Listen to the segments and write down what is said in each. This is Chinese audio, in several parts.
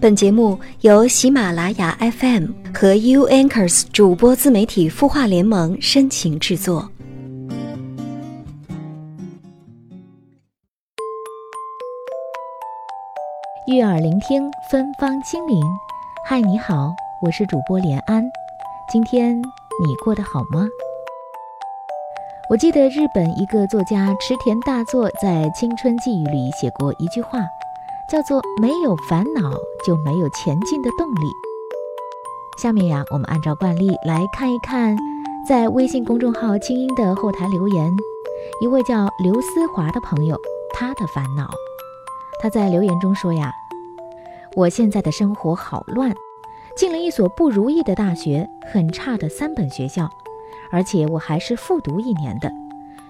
本节目由喜马拉雅 FM 和 U Anchors 主播自媒体孵化联盟深情制作。悦耳聆听，芬芳心灵。嗨，你好，我是主播连安。今天你过得好吗？我记得日本一个作家池田大作在《青春寄语》里写过一句话。叫做没有烦恼就没有前进的动力。下面呀，我们按照惯例来看一看，在微信公众号“清音”的后台留言，一位叫刘思华的朋友，他的烦恼。他在留言中说呀：“我现在的生活好乱，进了一所不如意的大学，很差的三本学校，而且我还是复读一年的，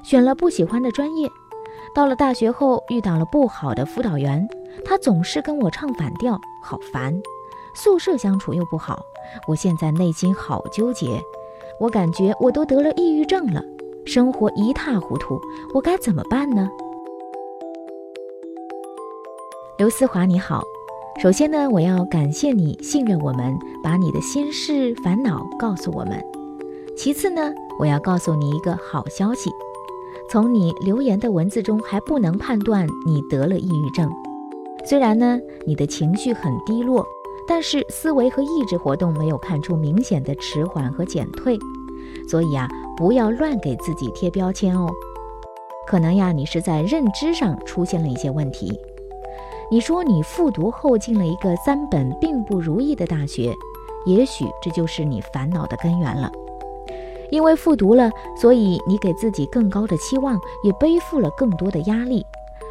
选了不喜欢的专业。到了大学后，遇到了不好的辅导员。”他总是跟我唱反调，好烦。宿舍相处又不好，我现在内心好纠结。我感觉我都得了抑郁症了，生活一塌糊涂，我该怎么办呢？刘思华你好，首先呢，我要感谢你信任我们，把你的心事烦恼告诉我们。其次呢，我要告诉你一个好消息，从你留言的文字中还不能判断你得了抑郁症。虽然呢，你的情绪很低落，但是思维和意志活动没有看出明显的迟缓和减退，所以啊，不要乱给自己贴标签哦。可能呀，你是在认知上出现了一些问题。你说你复读后进了一个三本并不如意的大学，也许这就是你烦恼的根源了。因为复读了，所以你给自己更高的期望，也背负了更多的压力。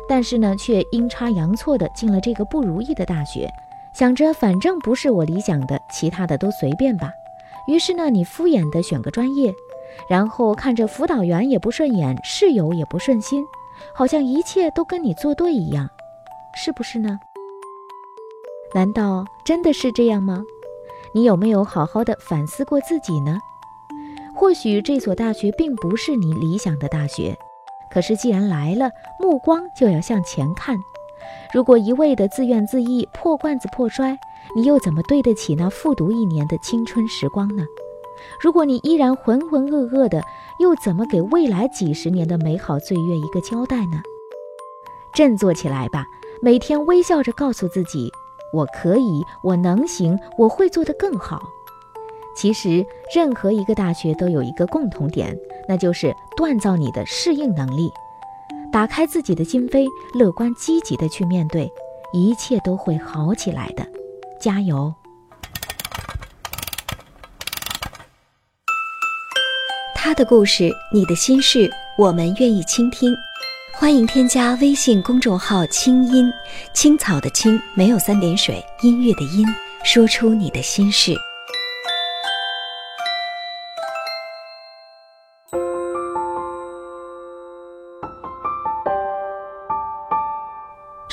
但是呢，却阴差阳错的进了这个不如意的大学，想着反正不是我理想的，其他的都随便吧。于是呢，你敷衍的选个专业，然后看着辅导员也不顺眼，室友也不顺心，好像一切都跟你作对一样，是不是呢？难道真的是这样吗？你有没有好好的反思过自己呢？或许这所大学并不是你理想的大学。可是，既然来了，目光就要向前看。如果一味的自怨自艾、破罐子破摔，你又怎么对得起那复读一年的青春时光呢？如果你依然浑浑噩噩的，又怎么给未来几十年的美好岁月一个交代呢？振作起来吧，每天微笑着告诉自己：我可以，我能行，我会做得更好。其实，任何一个大学都有一个共同点，那就是锻造你的适应能力，打开自己的心扉，乐观积极的去面对，一切都会好起来的。加油！他的故事，你的心事，我们愿意倾听。欢迎添加微信公众号“清音青草”的青，没有三点水，音乐的音，说出你的心事。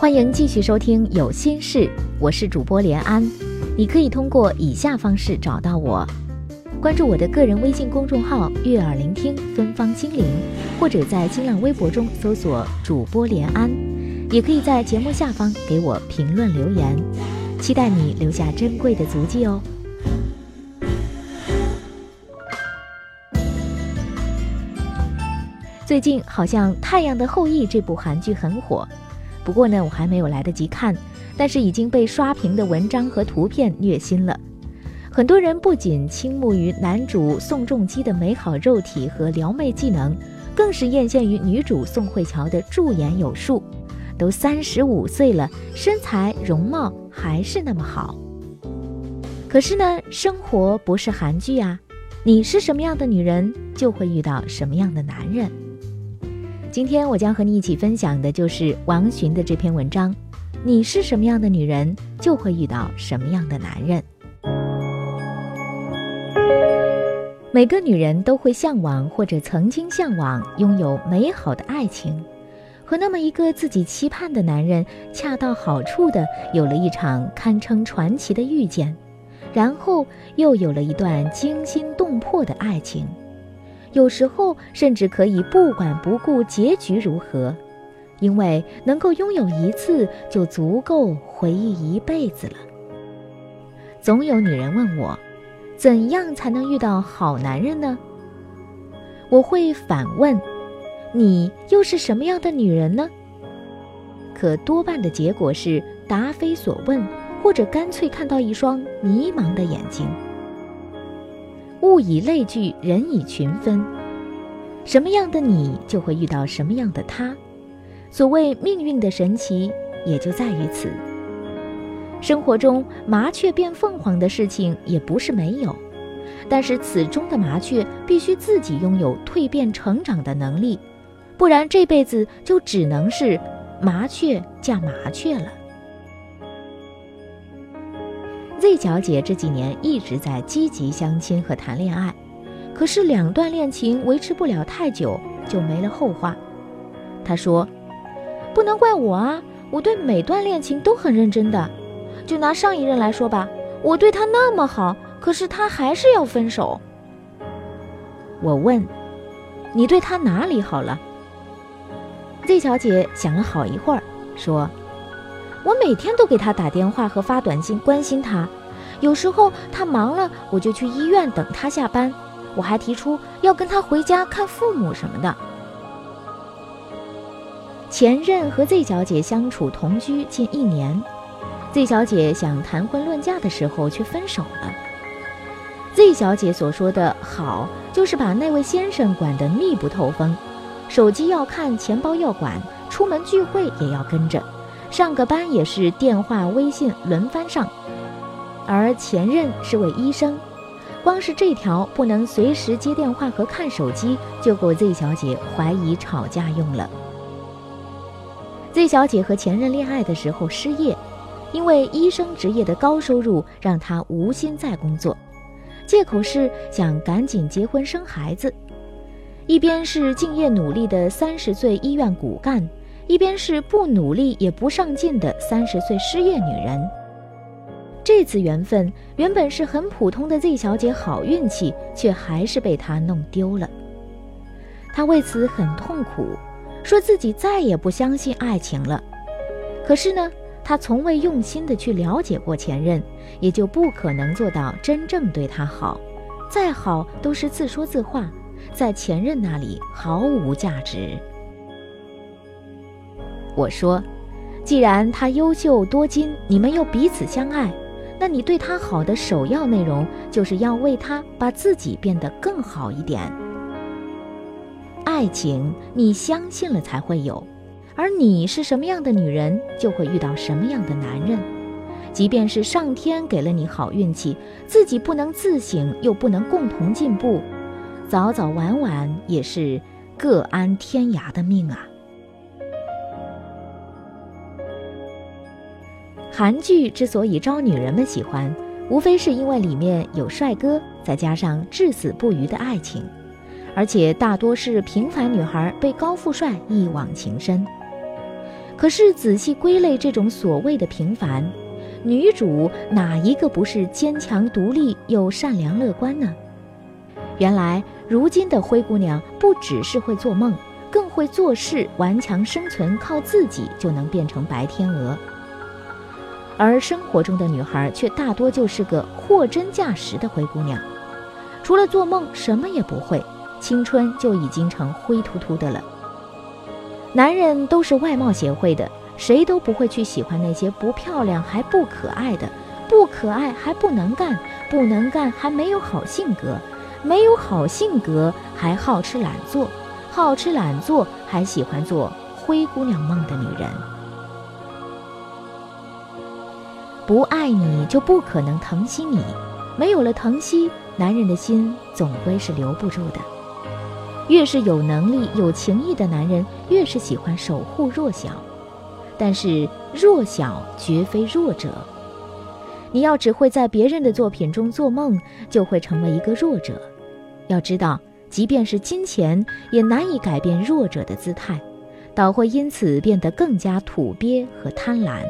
欢迎继续收听《有心事》，我是主播连安。你可以通过以下方式找到我：关注我的个人微信公众号“悦耳聆听芬芳心灵”，或者在新浪微博中搜索“主播连安”，也可以在节目下方给我评论留言，期待你留下珍贵的足迹哦。最近好像《太阳的后裔》这部韩剧很火。不过呢，我还没有来得及看，但是已经被刷屏的文章和图片虐心了。很多人不仅倾慕于男主宋仲基的美好肉体和撩妹技能，更是艳羡于女主宋慧乔的驻颜有术。都三十五岁了，身材容貌还是那么好。可是呢，生活不是韩剧啊，你是什么样的女人，就会遇到什么样的男人。今天我将和你一起分享的就是王洵的这篇文章：你是什么样的女人，就会遇到什么样的男人。每个女人都会向往或者曾经向往拥有美好的爱情。和那么一个自己期盼的男人，恰到好处的有了一场堪称传奇的遇见，然后又有了一段惊心动魄的爱情，有时候甚至可以不管不顾结局如何，因为能够拥有一次就足够回忆一辈子了。总有女人问我，怎样才能遇到好男人呢？我会反问。你又是什么样的女人呢？可多半的结果是答非所问，或者干脆看到一双迷茫的眼睛。物以类聚，人以群分，什么样的你就会遇到什么样的他。所谓命运的神奇，也就在于此。生活中麻雀变凤凰的事情也不是没有，但是此中的麻雀必须自己拥有蜕变成长的能力。不然这辈子就只能是麻雀嫁麻雀了。Z 小姐这几年一直在积极相亲和谈恋爱，可是两段恋情维持不了太久就没了后话。她说：“不能怪我啊，我对每段恋情都很认真的。就拿上一任来说吧，我对他那么好，可是他还是要分手。”我问：“你对他哪里好了？” Z 小姐想了好一会儿，说：“我每天都给他打电话和发短信关心他，有时候他忙了，我就去医院等他下班。我还提出要跟他回家看父母什么的。”前任和 Z 小姐相处同居近一年，Z 小姐想谈婚论嫁的时候却分手了。Z 小姐所说的好，就是把那位先生管得密不透风。手机要看，钱包要管，出门聚会也要跟着，上个班也是电话、微信轮番上。而前任是位医生，光是这条不能随时接电话和看手机，就够 Z 小姐怀疑吵架用了。Z 小姐和前任恋爱的时候失业，因为医生职业的高收入让她无心再工作，借口是想赶紧结婚生孩子。一边是敬业努力的三十岁医院骨干，一边是不努力也不上进的三十岁失业女人。这次缘分原本是很普通的 Z 小姐好运气，却还是被他弄丢了。她为此很痛苦，说自己再也不相信爱情了。可是呢，她从未用心的去了解过前任，也就不可能做到真正对他好，再好都是自说自话。在前任那里毫无价值。我说，既然他优秀多金，你们又彼此相爱，那你对他好的首要内容就是要为他把自己变得更好一点。爱情，你相信了才会有，而你是什么样的女人，就会遇到什么样的男人。即便是上天给了你好运气，自己不能自省，又不能共同进步。早早晚晚也是各安天涯的命啊！韩剧之所以招女人们喜欢，无非是因为里面有帅哥，再加上至死不渝的爱情，而且大多是平凡女孩被高富帅一往情深。可是仔细归类这种所谓的平凡，女主哪一个不是坚强独立又善良乐观呢？原来。如今的灰姑娘不只是会做梦，更会做事，顽强生存，靠自己就能变成白天鹅。而生活中的女孩却大多就是个货真价实的灰姑娘，除了做梦什么也不会，青春就已经成灰秃秃的了。男人都是外貌协会的，谁都不会去喜欢那些不漂亮还不可爱的，不可爱还不能干，不能干还没有好性格，没有好性格还好吃懒做，好吃懒做还喜欢做灰姑娘梦的女人。不爱你就不可能疼惜你，没有了疼惜，男人的心总归是留不住的。越是有能力、有情义的男人，越是喜欢守护弱小。但是弱小绝非弱者。你要只会在别人的作品中做梦，就会成为一个弱者。要知道，即便是金钱，也难以改变弱者的姿态，倒会因此变得更加土鳖和贪婪。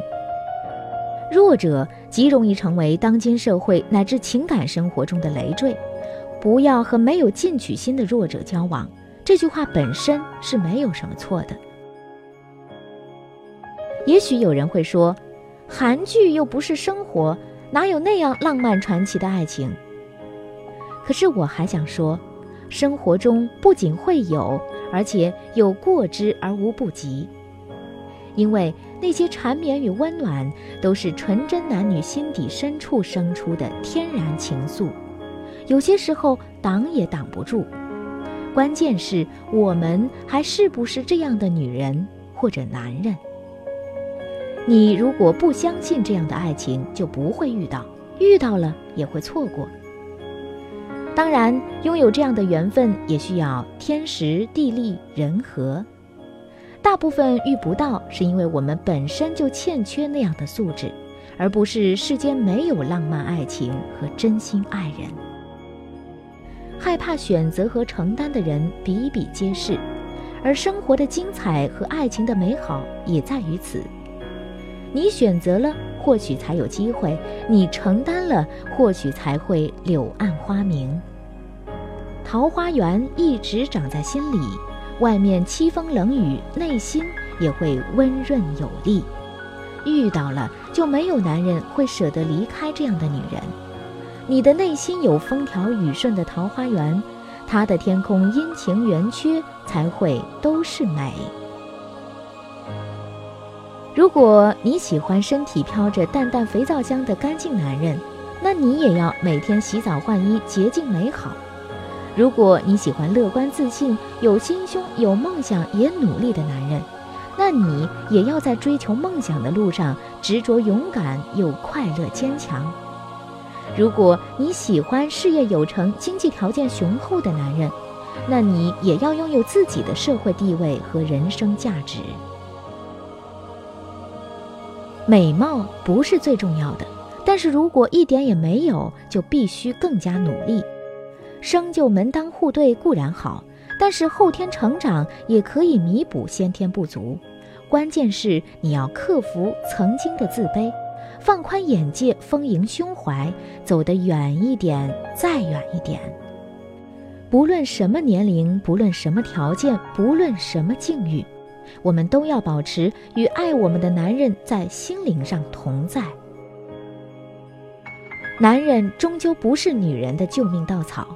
弱者极容易成为当今社会乃至情感生活中的累赘。不要和没有进取心的弱者交往，这句话本身是没有什么错的。也许有人会说，韩剧又不是生活，哪有那样浪漫传奇的爱情？可是我还想说，生活中不仅会有，而且有过之而无不及。因为那些缠绵与温暖，都是纯真男女心底深处生出的天然情愫。有些时候挡也挡不住，关键是我们还是不是这样的女人或者男人？你如果不相信这样的爱情，就不会遇到；遇到了也会错过。当然，拥有这样的缘分也需要天时地利人和。大部分遇不到，是因为我们本身就欠缺那样的素质，而不是世间没有浪漫爱情和真心爱人。害怕选择和承担的人比比皆是，而生活的精彩和爱情的美好也在于此。你选择了，或许才有机会；你承担了，或许才会柳暗花明。桃花源一直长在心里，外面凄风冷雨，内心也会温润有力。遇到了，就没有男人会舍得离开这样的女人。你的内心有风调雨顺的桃花源，他的天空阴晴圆缺才会都是美。如果你喜欢身体飘着淡淡肥皂香的干净男人，那你也要每天洗澡换衣，洁净美好。如果你喜欢乐观自信、有心胸、有梦想也努力的男人，那你也要在追求梦想的路上执着勇敢又快乐坚强。如果你喜欢事业有成、经济条件雄厚的男人，那你也要拥有自己的社会地位和人生价值。美貌不是最重要的，但是如果一点也没有，就必须更加努力。生就门当户对固然好，但是后天成长也可以弥补先天不足。关键是你要克服曾经的自卑。放宽眼界，丰盈胸怀，走得远一点，再远一点。不论什么年龄，不论什么条件，不论什么境遇，我们都要保持与爱我们的男人在心灵上同在。男人终究不是女人的救命稻草，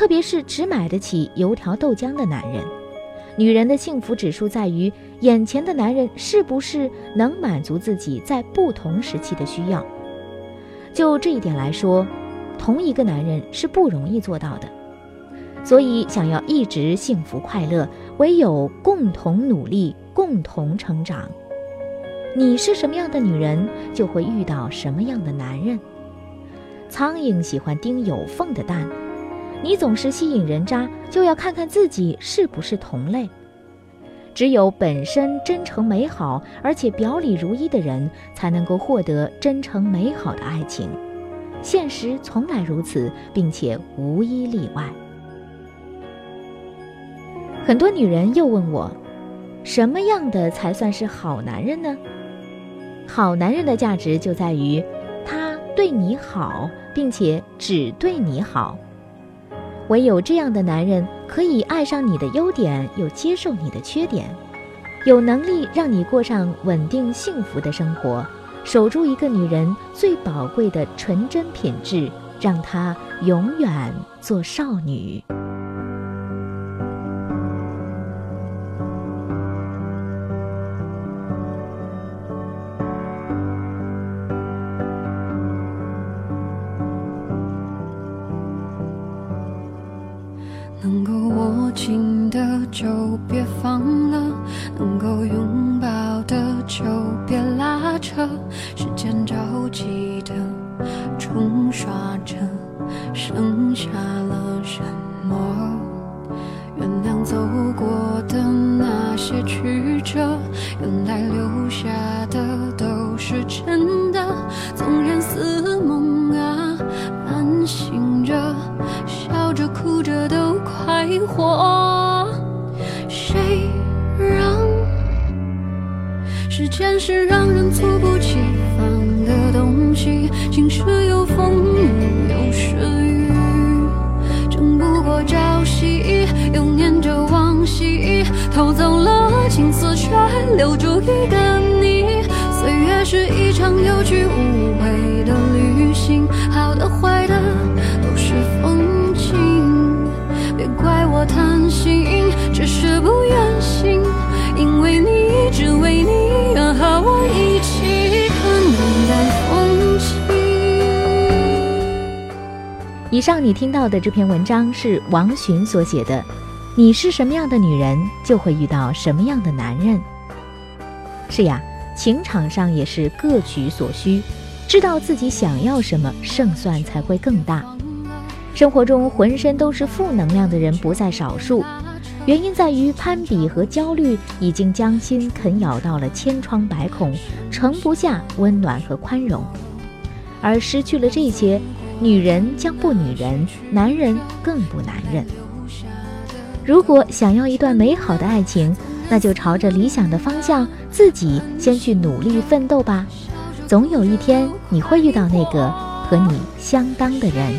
特别是只买得起油条豆浆的男人。女人的幸福指数在于眼前的男人是不是能满足自己在不同时期的需要。就这一点来说，同一个男人是不容易做到的。所以，想要一直幸福快乐，唯有共同努力，共同成长。你是什么样的女人，就会遇到什么样的男人。苍蝇喜欢叮有缝的蛋。你总是吸引人渣，就要看看自己是不是同类。只有本身真诚美好，而且表里如一的人，才能够获得真诚美好的爱情。现实从来如此，并且无一例外。很多女人又问我，什么样的才算是好男人呢？好男人的价值就在于，他对你好，并且只对你好。唯有这样的男人，可以爱上你的优点，又接受你的缺点，有能力让你过上稳定幸福的生活，守住一个女人最宝贵的纯真品质，让她永远做少女。是真的，纵然似梦啊，半醒着，笑着哭着都快活。谁让时间是让人猝不及防的东西？晴时有风，有时雨，争不过朝夕，又念着往昔，偷走了青丝，却留住一个。岁月是一场有去无回的旅行，好的坏的都是风景，别怪我贪心，只是不愿醒，因为你只为你愿和我一起看云淡风轻。以上你听到的这篇文章是王洵所写的。你是什么样的女人，就会遇到什么样的男人。是呀，情场上也是各取所需，知道自己想要什么，胜算才会更大。生活中浑身都是负能量的人不在少数，原因在于攀比和焦虑已经将心啃咬到了千疮百孔，盛不下温暖和宽容。而失去了这些，女人将不女人，男人更不男人。如果想要一段美好的爱情，那就朝着理想的方向，自己先去努力奋斗吧。总有一天，你会遇到那个和你相当的人。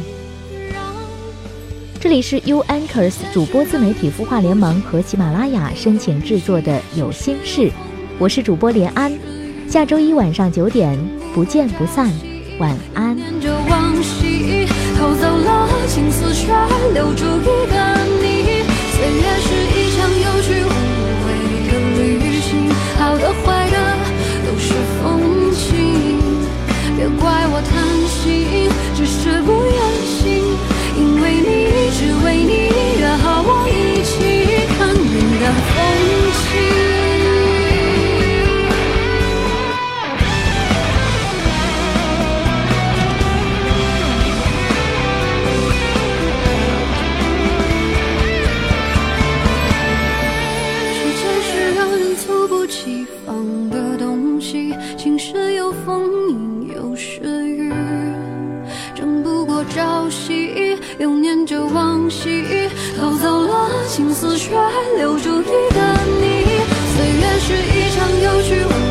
这里是 U Anchors 主播自媒体孵化联盟和喜马拉雅深情制作的《有心事》，我是主播连安。下周一晚上九点，不见不散。晚安。东西，晴时有风，有时雨，争不过朝夕，又念着往昔，偷走了青丝，却留住一个你。岁月是一场有去无